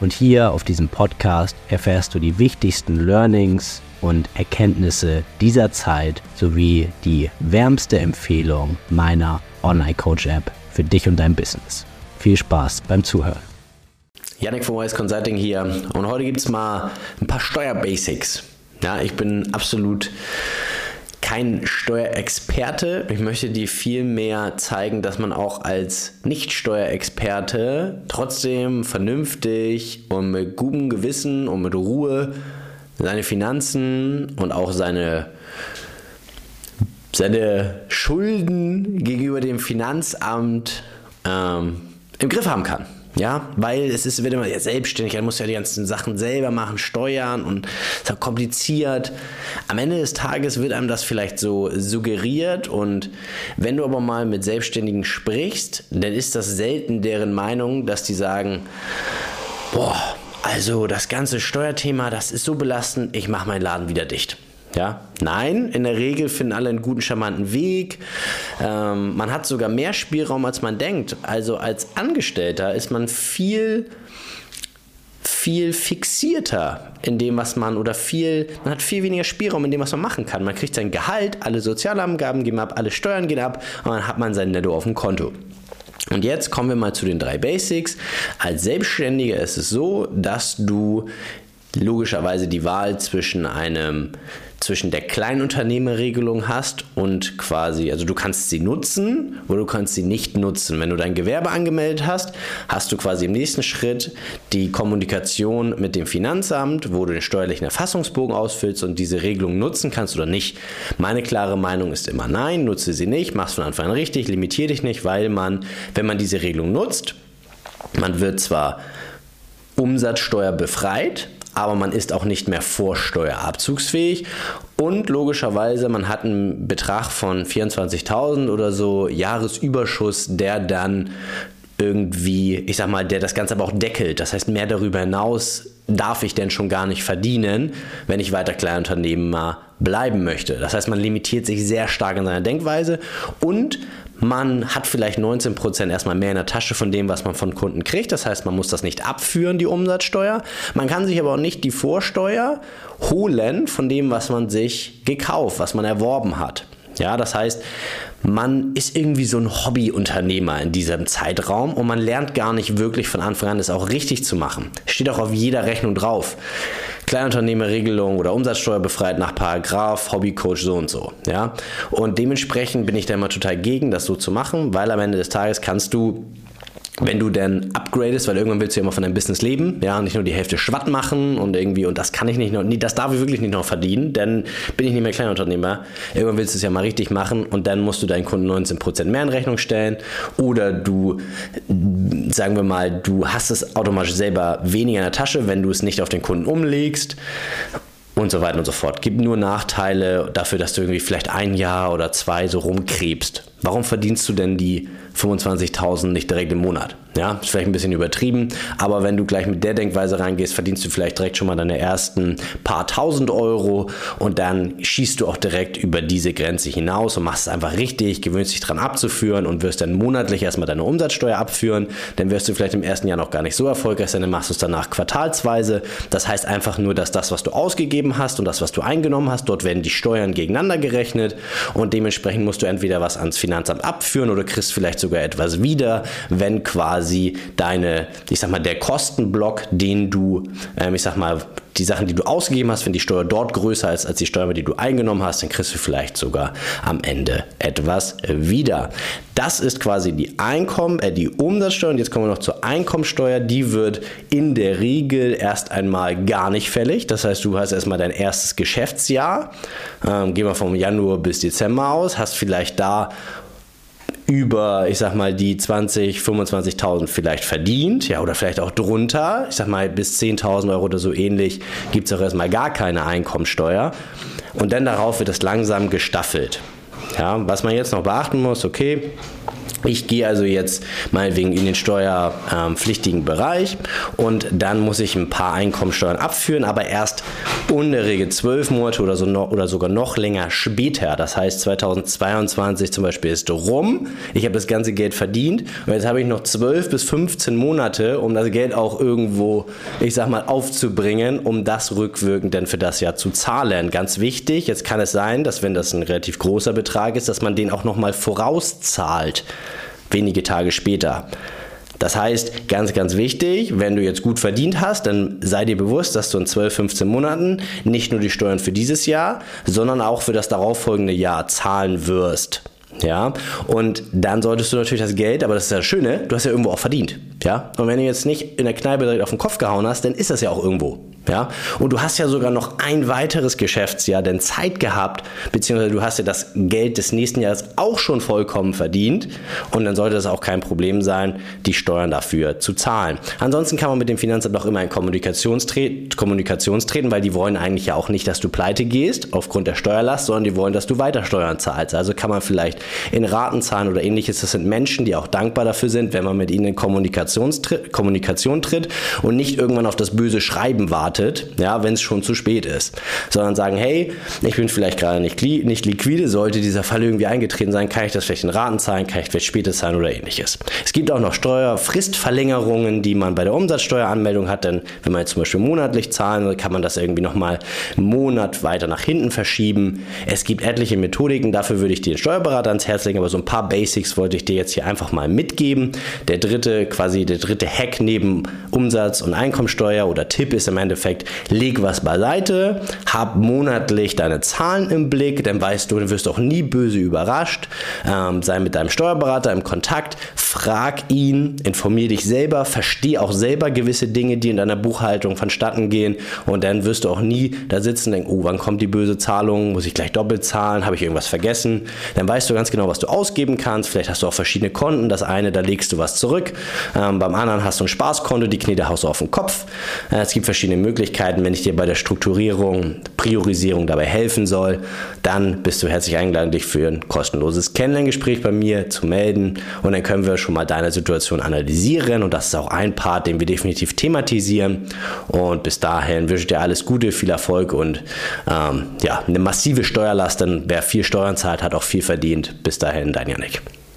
und hier auf diesem Podcast erfährst du die wichtigsten Learnings und Erkenntnisse dieser Zeit sowie die wärmste Empfehlung meiner Online Coach App für dich und dein Business. Viel Spaß beim Zuhören. Yannick von Wise Consulting hier und heute gibt es mal ein paar Steuerbasics. Ja, ich bin absolut kein Steuerexperte. Ich möchte dir viel mehr zeigen, dass man auch als Nicht-Steuerexperte trotzdem vernünftig und mit gutem Gewissen und mit Ruhe seine Finanzen und auch seine, seine Schulden gegenüber dem Finanzamt ähm, im Griff haben kann. Ja, weil es ist, wird immer ja, selbstständig, er muss ja die ganzen Sachen selber machen, steuern und es ist auch kompliziert. Am Ende des Tages wird einem das vielleicht so suggeriert und wenn du aber mal mit Selbstständigen sprichst, dann ist das selten deren Meinung, dass die sagen, boah, also das ganze Steuerthema, das ist so belastend, ich mache meinen Laden wieder dicht. Ja, nein, in der Regel finden alle einen guten, charmanten Weg. Ähm, man hat sogar mehr Spielraum, als man denkt. Also als Angestellter ist man viel viel fixierter in dem, was man oder viel, man hat viel weniger Spielraum in dem, was man machen kann. Man kriegt sein Gehalt, alle Sozialangaben gehen ab, alle Steuern gehen ab und dann hat man sein Netto auf dem Konto. Und jetzt kommen wir mal zu den drei Basics. Als Selbstständiger ist es so, dass du logischerweise die Wahl zwischen einem zwischen der Kleinunternehmerregelung hast und quasi, also du kannst sie nutzen oder du kannst sie nicht nutzen. Wenn du dein Gewerbe angemeldet hast, hast du quasi im nächsten Schritt die Kommunikation mit dem Finanzamt, wo du den steuerlichen Erfassungsbogen ausfüllst und diese Regelung nutzen kannst oder nicht. Meine klare Meinung ist immer nein, nutze sie nicht, mach's von Anfang an richtig, limitiere dich nicht, weil man, wenn man diese Regelung nutzt, man wird zwar Umsatzsteuer befreit, aber man ist auch nicht mehr vorsteuerabzugsfähig und logischerweise man hat einen Betrag von 24.000 oder so Jahresüberschuss, der dann irgendwie, ich sag mal, der das Ganze aber auch deckelt. Das heißt, mehr darüber hinaus darf ich denn schon gar nicht verdienen, wenn ich weiter Kleinunternehmer bleiben möchte. Das heißt, man limitiert sich sehr stark in seiner Denkweise und man hat vielleicht 19% erstmal mehr in der Tasche von dem, was man von Kunden kriegt. Das heißt, man muss das nicht abführen, die Umsatzsteuer. Man kann sich aber auch nicht die Vorsteuer holen von dem, was man sich gekauft, was man erworben hat. Ja, das heißt, man ist irgendwie so ein Hobbyunternehmer in diesem Zeitraum und man lernt gar nicht wirklich von Anfang an, es auch richtig zu machen. Steht auch auf jeder Rechnung drauf. Kleinunternehmerregelung oder Umsatzsteuer befreit nach Paragraph, Hobbycoach so und so. Ja? Und dementsprechend bin ich da immer total gegen, das so zu machen, weil am Ende des Tages kannst du wenn du dann upgradest, weil irgendwann willst du ja immer von deinem Business leben, ja, nicht nur die Hälfte Schwatt machen und irgendwie, und das kann ich nicht noch, das darf ich wirklich nicht noch verdienen, dann bin ich nicht mehr Kleinunternehmer. Irgendwann willst du es ja mal richtig machen und dann musst du deinen Kunden 19% mehr in Rechnung stellen oder du, sagen wir mal, du hast es automatisch selber weniger in der Tasche, wenn du es nicht auf den Kunden umlegst und so weiter und so fort. Gibt nur Nachteile dafür, dass du irgendwie vielleicht ein Jahr oder zwei so rumkrebst. Warum verdienst du denn die 25.000 nicht direkt im Monat? Ja, ist vielleicht ein bisschen übertrieben, aber wenn du gleich mit der Denkweise reingehst, verdienst du vielleicht direkt schon mal deine ersten paar tausend Euro und dann schießt du auch direkt über diese Grenze hinaus und machst es einfach richtig, gewöhnst dich dran abzuführen und wirst dann monatlich erstmal deine Umsatzsteuer abführen. Dann wirst du vielleicht im ersten Jahr noch gar nicht so erfolgreich sein, dann machst du es danach quartalsweise. Das heißt einfach nur, dass das, was du ausgegeben hast und das, was du eingenommen hast, dort werden die Steuern gegeneinander gerechnet und dementsprechend musst du entweder was ans Finanzamt abführen oder kriegst vielleicht sogar etwas wieder, wenn quasi quasi deine, ich sag mal, der Kostenblock, den du, ähm, ich sag mal, die Sachen, die du ausgegeben hast, wenn die Steuer dort größer ist als die Steuer, die du eingenommen hast, dann kriegst du vielleicht sogar am Ende etwas wieder. Das ist quasi die Einkommen, äh, die Umsatzsteuer. Und jetzt kommen wir noch zur Einkommensteuer. Die wird in der Regel erst einmal gar nicht fällig. Das heißt, du hast erstmal dein erstes Geschäftsjahr. Ähm, gehen wir vom Januar bis Dezember aus, hast vielleicht da über, ich sag mal, die 20, 25.000 vielleicht verdient, ja, oder vielleicht auch drunter, ich sag mal, bis 10.000 Euro oder so ähnlich, gibt es auch erstmal gar keine Einkommensteuer. Und dann darauf wird es langsam gestaffelt. Ja, was man jetzt noch beachten muss, okay, ich gehe also jetzt meinetwegen in den steuerpflichtigen Bereich und dann muss ich ein paar Einkommensteuern abführen, aber erst Regel zwölf Monate oder, so noch, oder sogar noch länger später. Das heißt 2022 zum Beispiel ist rum. Ich habe das ganze Geld verdient und jetzt habe ich noch zwölf bis 15 Monate, um das Geld auch irgendwo, ich sag mal, aufzubringen, um das rückwirkend dann für das Jahr zu zahlen. Ganz wichtig, jetzt kann es sein, dass wenn das ein relativ großer Betrag ist, dass man den auch nochmal vorauszahlt wenige Tage später. Das heißt, ganz, ganz wichtig, wenn du jetzt gut verdient hast, dann sei dir bewusst, dass du in 12, 15 Monaten nicht nur die Steuern für dieses Jahr, sondern auch für das darauffolgende Jahr zahlen wirst. Ja, und dann solltest du natürlich das Geld, aber das ist ja das Schöne, du hast ja irgendwo auch verdient. Ja, und wenn du jetzt nicht in der Kneipe direkt auf den Kopf gehauen hast, dann ist das ja auch irgendwo. Ja? Und du hast ja sogar noch ein weiteres Geschäftsjahr denn Zeit gehabt, beziehungsweise du hast ja das Geld des nächsten Jahres auch schon vollkommen verdient und dann sollte es auch kein Problem sein, die Steuern dafür zu zahlen. Ansonsten kann man mit dem Finanzamt auch immer in Kommunikationstreten, Kommunikationstreten, weil die wollen eigentlich ja auch nicht, dass du pleite gehst aufgrund der Steuerlast, sondern die wollen, dass du weiter Steuern zahlst. Also kann man vielleicht in Raten zahlen oder ähnliches. Das sind Menschen, die auch dankbar dafür sind, wenn man mit ihnen in Kommunikation tritt und nicht irgendwann auf das böse Schreiben wartet wartet, ja, wenn es schon zu spät ist, sondern sagen, hey, ich bin vielleicht gerade nicht, nicht liquide, sollte dieser Fall irgendwie eingetreten sein, kann ich das vielleicht in Raten zahlen, kann ich vielleicht später zahlen oder ähnliches. Es gibt auch noch Steuerfristverlängerungen, die man bei der Umsatzsteueranmeldung hat, denn wenn man jetzt zum Beispiel monatlich zahlen will, kann man das irgendwie nochmal einen Monat weiter nach hinten verschieben. Es gibt etliche Methodiken, dafür würde ich dir den Steuerberater ans Herz legen, aber so ein paar Basics wollte ich dir jetzt hier einfach mal mitgeben. Der dritte, quasi der dritte Hack neben Umsatz- und Einkommensteuer oder Tipp ist im Endeffekt, Endeffekt, leg was beiseite, hab monatlich deine Zahlen im Blick, dann weißt du, du wirst auch nie böse überrascht. Ähm, sei mit deinem Steuerberater im Kontakt, frag ihn, informier dich selber, versteh auch selber gewisse Dinge, die in deiner Buchhaltung vonstatten gehen und dann wirst du auch nie da sitzen und denken, oh, wann kommt die böse Zahlung, muss ich gleich doppelt zahlen, habe ich irgendwas vergessen. Dann weißt du ganz genau, was du ausgeben kannst. Vielleicht hast du auch verschiedene Konten. Das eine, da legst du was zurück. Ähm, beim anderen hast du ein Spaßkonto, die Knete haust du auf den Kopf. Äh, es gibt verschiedene Möglichkeiten. Wenn ich dir bei der Strukturierung, Priorisierung dabei helfen soll, dann bist du herzlich eingeladen, dich für ein kostenloses Kennenlerngespräch bei mir zu melden und dann können wir schon mal deine Situation analysieren und das ist auch ein Part, den wir definitiv thematisieren und bis dahin wünsche ich dir alles Gute, viel Erfolg und ähm, ja, eine massive Steuerlast, denn wer viel Steuern zahlt, hat auch viel verdient. Bis dahin, dein Janik.